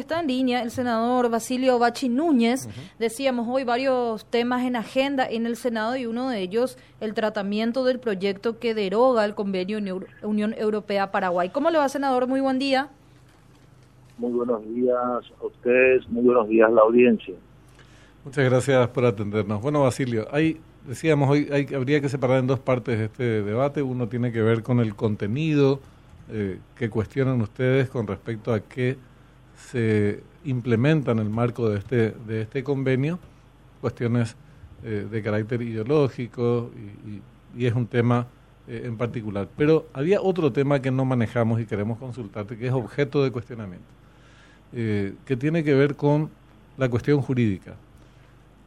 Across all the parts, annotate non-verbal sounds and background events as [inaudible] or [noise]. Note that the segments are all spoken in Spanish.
que está en línea, el senador Basilio Bachi Núñez. Decíamos hoy varios temas en agenda en el Senado y uno de ellos el tratamiento del proyecto que deroga el convenio Unión Europea-Paraguay. ¿Cómo le va, senador? Muy buen día. Muy buenos días a ustedes, muy buenos días a la audiencia. Muchas gracias por atendernos. Bueno, Basilio, hay, decíamos hoy, hay, habría que separar en dos partes este debate. Uno tiene que ver con el contenido eh, que cuestionan ustedes con respecto a qué se implementa en el marco de este, de este convenio, cuestiones eh, de carácter ideológico y, es un tema eh, en particular. Pero había otro tema que no manejamos y queremos consultarte, que es objeto de cuestionamiento, que tiene que ver con la cuestión jurídica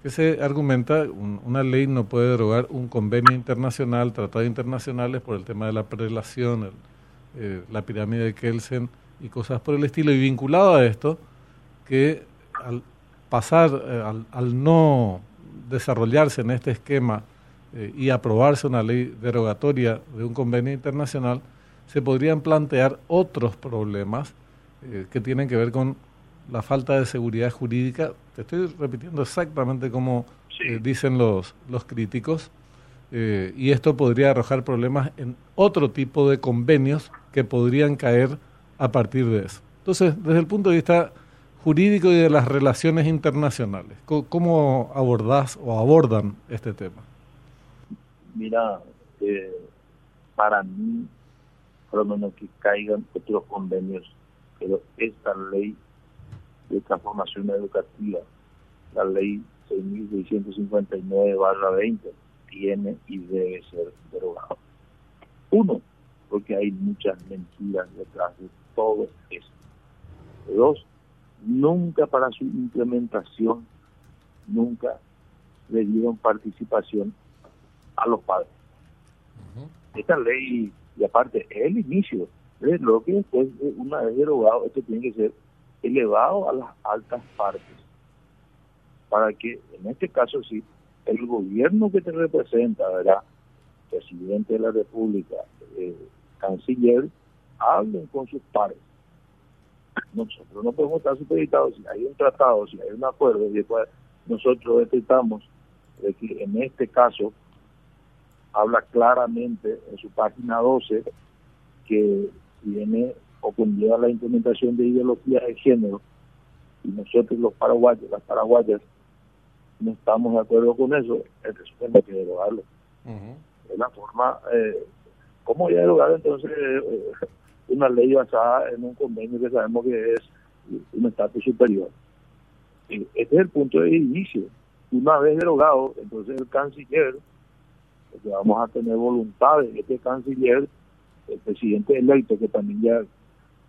que se argumenta una ley no puede derogar un convenio internacional, tratados internacionales por el tema de la prelación, eh, la pirámide de Kelsen y cosas por el estilo. Y vinculado a esto, que al pasar, eh, al, no desarrollarse en este esquema eh, y aprobarse una ley derogatoria de un convenio internacional, se podrían plantear otros problemas que tienen que ver con la falta de seguridad jurídica. Te estoy repitiendo exactamente como dicen los, los críticos. y esto podría arrojar problemas en otro tipo de convenios que podrían caer a partir de eso. Entonces, desde el punto de vista jurídico y de las relaciones internacionales, ¿cómo abordás o abordan este tema? Mira, eh, para mí, por lo menos que caigan otros convenios, pero esta ley de transformación educativa, la ley 6.659-20, tiene y debe ser derogada. Uno, porque hay muchas mentiras detrás de todo esto. Dos, nunca para su implementación, nunca le dieron participación a los padres. Esta ley, y aparte, es el inicio, es lo que después, una vez derogado, esto tiene que ser elevado a las altas partes, para que en este caso sí, el gobierno que te representa, ¿verdad? presidente de la República, eh, canciller hablen con sus pares. Nosotros no podemos estar supeditados, si hay un tratado, si hay un acuerdo, y después nosotros detectamos de que en este caso habla claramente en su página 12 que viene o conlleva la implementación de ideología de género y nosotros los paraguayos, las paraguayas, no estamos de acuerdo con eso, eso tenemos que derogarlo. Es la forma eh, ¿Cómo voy a derogar entonces eh, una ley basada en un convenio que sabemos que es un estatus superior? Este es el punto de inicio. Una vez derogado, entonces el canciller, porque vamos a tener voluntad de este canciller, el presidente electo, que también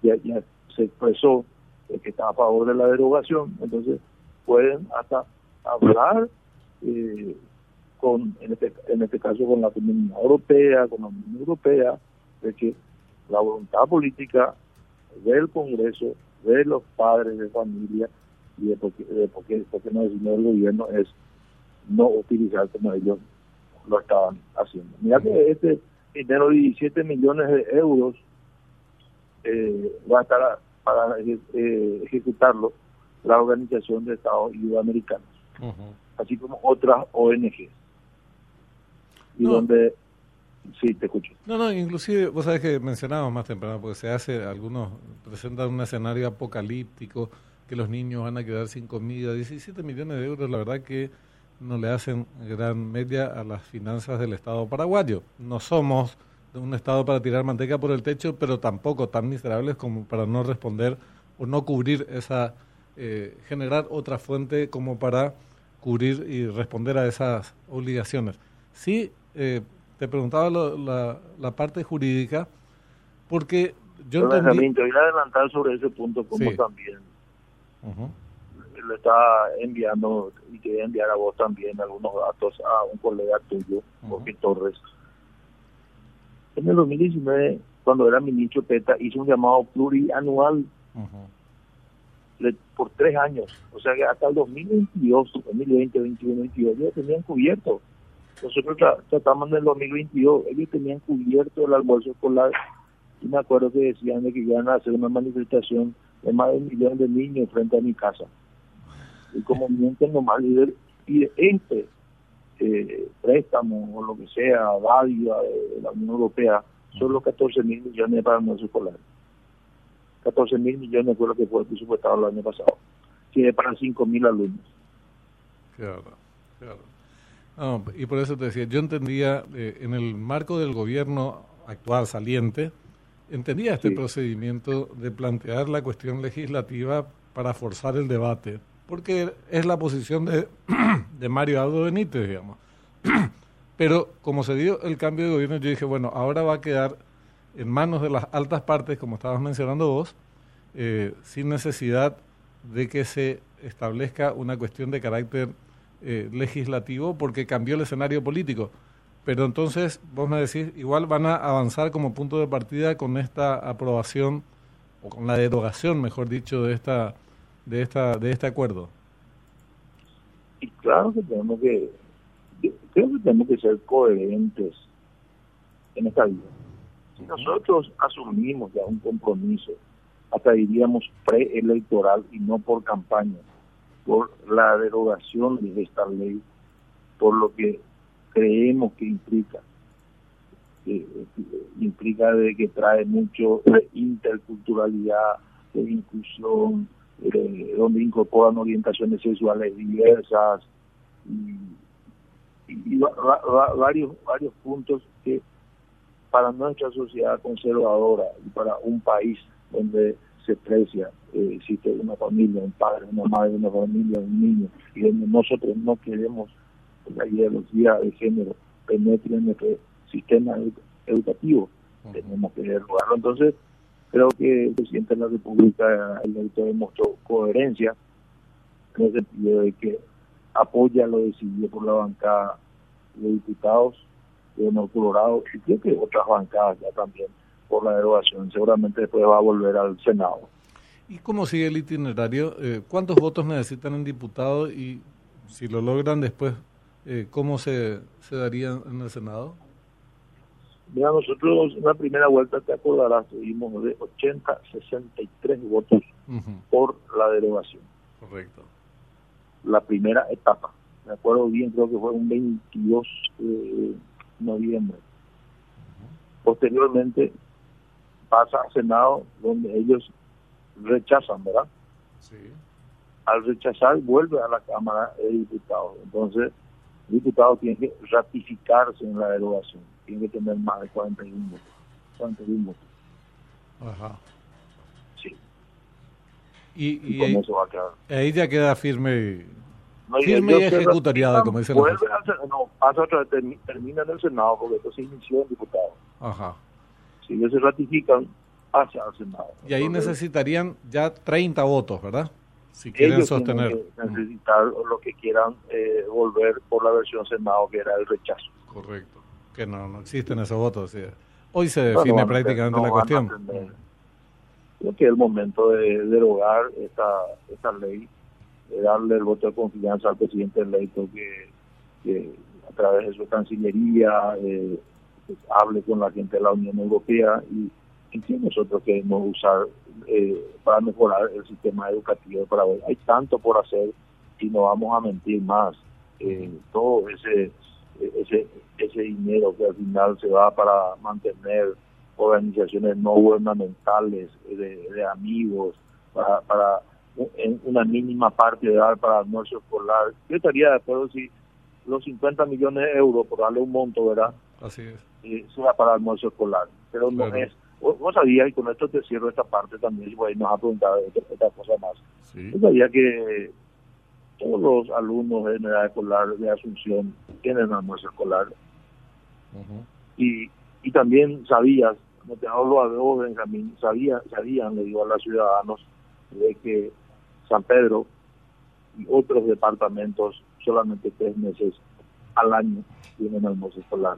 ya, ya, se expresó que está a favor de la derogación, entonces pueden hasta hablar eh, con, en este, en este caso con la Comunidad Europea, con la Unión Europea, de que la voluntad política del Congreso, de los padres de familia y de por qué, de por qué, no decidió el gobierno es no utilizar como ellos lo estaban haciendo. Mira que este dinero de 17 millones de euros eh, va a estar para eh, ejecutarlo la Organización de Estados Unidos Americanos, así como otras ONGs y donde sí te escucho. No, no, inclusive vos sabés que mencionábamos más temprano porque se hace algunos presentan un escenario apocalíptico que los niños van a quedar sin comida, 17 millones de euros, la verdad que no le hacen gran media a las finanzas del Estado paraguayo. No somos un Estado para tirar manteca por el techo, pero tampoco tan miserables como para no responder o no cubrir esa, eh, generar otra fuente como para cubrir y responder a esas obligaciones. Sí eh, te preguntaba la, la, parte jurídica, porque yo entendí... te voy a adelantar sobre ese punto, como también le está enviando, y quería enviar a vos también algunos datos a un colega tuyo, Jorge Torres. En el 2019, cuando era ministro PETA, hizo un llamado plurianual por tres años. O sea que hasta el 2022, 2020, 2021, 2022, ya tenían cubierto nosotros tratamos en el 2022, ellos tenían cubierto el almuerzo escolar y me acuerdo que decían de que iban a hacer una manifestación de más de un millón de niños frente a mi casa. Y como mienten nomás, y de, este eh, préstamo o lo que sea, dádiva de la Unión Europea, son los 14 mil millones para el nuestro escolar. 14 mil millones fue lo que fue presupuestado el año pasado. Tiene para 5 mil alumnos. Claro, claro. Y por eso te decía, yo entendía, eh, en el marco del gobierno actual saliente, entendía este procedimiento de plantear la cuestión legislativa para forzar el debate, porque es la posición de, [clears throat] de Mario Aldo Benítez, digamos. [clears throat] Pero como se dio el cambio de gobierno, yo dije, bueno, ahora va a quedar en manos de las altas partes, como estabas mencionando vos, eh, sin necesidad de que se establezca una cuestión de carácter eh, legislativo porque cambió el escenario político. Pero entonces, vos me decís, igual van a avanzar como punto de partida con esta aprobación, o con la derogación, mejor dicho, de esta de esta de este acuerdo. Y claro que tenemos que, creo que tenemos que ser coherentes en esta vida. Si nosotros asumimos ya un compromiso, hasta diríamos preelectoral y no por campaña, por la derogación de esta ley, por lo que creemos que implica. implica de que trae mucho interculturalidad, de inclusión, donde incorporan orientaciones sexuales diversas y, varios varios puntos que para nuestra sociedad conservadora y para un país donde se precia, eh, existe una familia, un padre, una madre, una familia, un niño, y donde nosotros no queremos que la ideología de género penetre en nuestro sistema educativo, tenemos que derrogarlo. Entonces, creo que el presidente de la República, el elector demostró coherencia en el sentido de que apoya lo decidido por la bancada de diputados de Nuevo Colorado y creo que otras bancadas ya también por la derogación. Seguramente después va a volver al Senado. ¿Y cómo sigue el itinerario? Eh, ¿Cuántos votos necesitan en diputado y si lo logran después, eh, cómo se, se daría en el Senado? Mira, nosotros en la primera vuelta, te acordarás, tuvimos de 80 63 votos por la derogación. Correcto. La primera etapa. Me acuerdo bien, creo que fue un 22 de noviembre. Posteriormente pasa al Senado donde ellos rechazan, ¿verdad? Sí. Al rechazar vuelve a la Cámara de Diputados. Entonces, el diputado tiene que ratificarse en la derogación, tiene que tener más de 41 votos. 41 votos. Ajá. Sí. Y, y, ahí, eso va a quedar. ahí ya queda firme firme y ejecutariada, como dicen vuelve al, No, pasa otra vez, termina en el Senado, porque esto se inició en diputado. Ajá. Si ellos se ratifican, pasa al Senado. Y ahí necesitarían ya 30 votos, ¿verdad? Si quieren sostener. necesitar lo que quieran eh, volver por la versión Senado, que era el rechazo. Correcto. Que no, no existen esos votos. Hoy se define prácticamente la cuestión. Creo que es el momento de derogar esta, esta ley, de darle el voto de confianza al presidente electo que, que a través de su Cancillería eh, pues, hable con la gente de la Unión Europea y que nosotros queremos usar eh, para mejorar el sistema educativo de Paraguay. Hay tanto por hacer y no vamos a mentir más. Eh, todo ese, ese, ese dinero que al final se va para mantener organizaciones no gubernamentales, de, amigos, para, para una mínima parte de dar para almuerzo escolar. Yo estaría de acuerdo si los 50 millones de euros, por darle un monto, ¿verdad? Así es. Eh, sea para almuerzo escolar. Pero no es vos sabías, y con esto te cierro esta parte también, si nos ha preguntado otra, cosa más. Sí. sabía que todos los alumnos de edad escolar de Asunción tienen almuerzo escolar. y, y también sabías, no te hablo a vos, Benjamín, sabía, sabían, le digo a los ciudadanos, de que San Pedro y otros departamentos solamente tres meses al año tienen almuerzo escolar.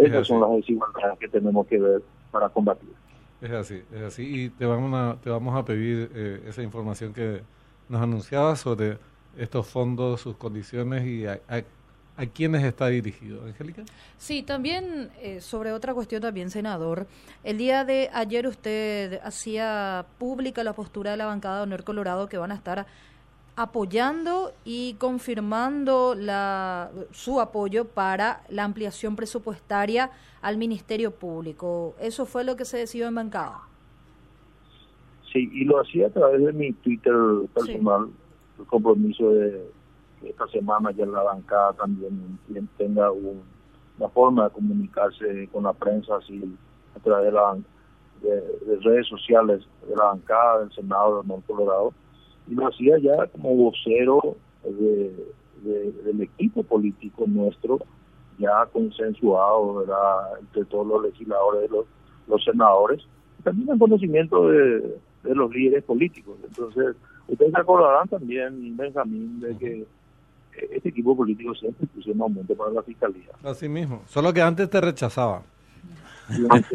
Esas son las desigualdades que tenemos que ver para combatir. Es así, es así. Y te vamos a, te vamos a pedir eh, esa información que nos anunciaba sobre estos fondos, sus condiciones y a, ¿A quiénes está dirigido, Angélica? Sí, también eh, sobre otra cuestión también, senador. El día de ayer usted hacía pública la postura de la bancada de Honor Colorado que van a estar apoyando y confirmando la, su apoyo para la ampliación presupuestaria al Ministerio Público. ¿Eso fue lo que se decidió en bancada? Sí, y lo hacía a través de mi Twitter personal, el compromiso de esta semana ya en la bancada también quien tenga una forma de comunicarse con la prensa así a través de, la, de, redes sociales de la bancada del Senado de Norte Colorado y lo hacía ya como vocero del equipo político nuestro ya consensuado entre todos los legisladores, los, los senadores, también en conocimiento de, los líderes políticos. Entonces, ustedes se acordarán también, Benjamín, de que este equipo político siempre puso un aumento para la fiscalía. Así mismo, solo que antes te rechazaba.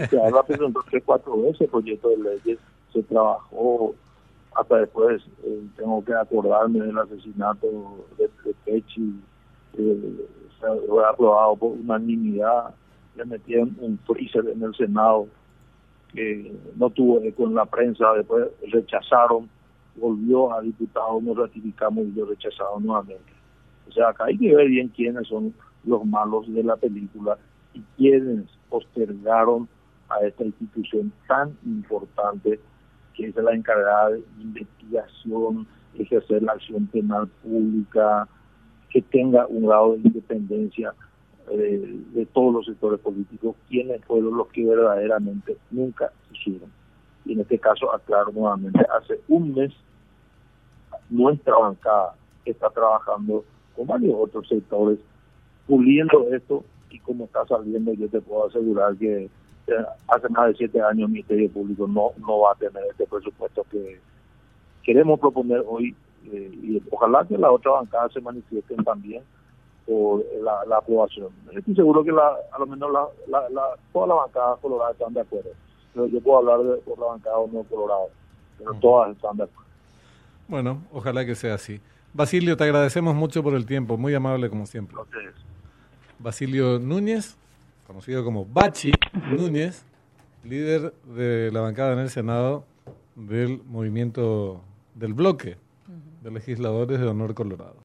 Se habla presentó tres, cuatro veces el proyecto de leyes, se trabajó hasta después, eh, tengo que acordarme del asesinato de, de Pechi, eh, fue aprobado por unanimidad, le metieron un freezer en el Senado que no tuvo eco en la prensa, después rechazaron, volvió a diputado, nos ratificamos y lo rechazaron nuevamente. O sea, acá hay que ver bien quiénes son los malos de la película y quiénes postergaron a esta institución tan importante que es la encargada de investigación, ejercer la acción penal pública, que tenga un grado de independencia eh, de todos los sectores políticos, quienes fueron los que verdaderamente nunca hicieron. Y en este caso, aclaro nuevamente, hace un mes nuestra bancada está trabajando con varios otros sectores, puliendo esto y como está saliendo, yo te puedo asegurar que hace más de siete años el Ministerio Público no, no va a tener este presupuesto que queremos proponer hoy eh, y ojalá que la otra bancada se manifiesten también por la, aprobación. Estoy seguro que la, a lo menos la, la, todas las bancadas coloradas están de acuerdo. Pero yo puedo hablar de, por la bancada o no colorado, pero todas están de acuerdo. Bueno, ojalá que sea así. Basilio, te agradecemos mucho por el tiempo, muy amable como siempre. Basilio Núñez, conocido como Bachi Núñez, líder de la bancada en el Senado del movimiento del bloque de legisladores de Honor Colorado.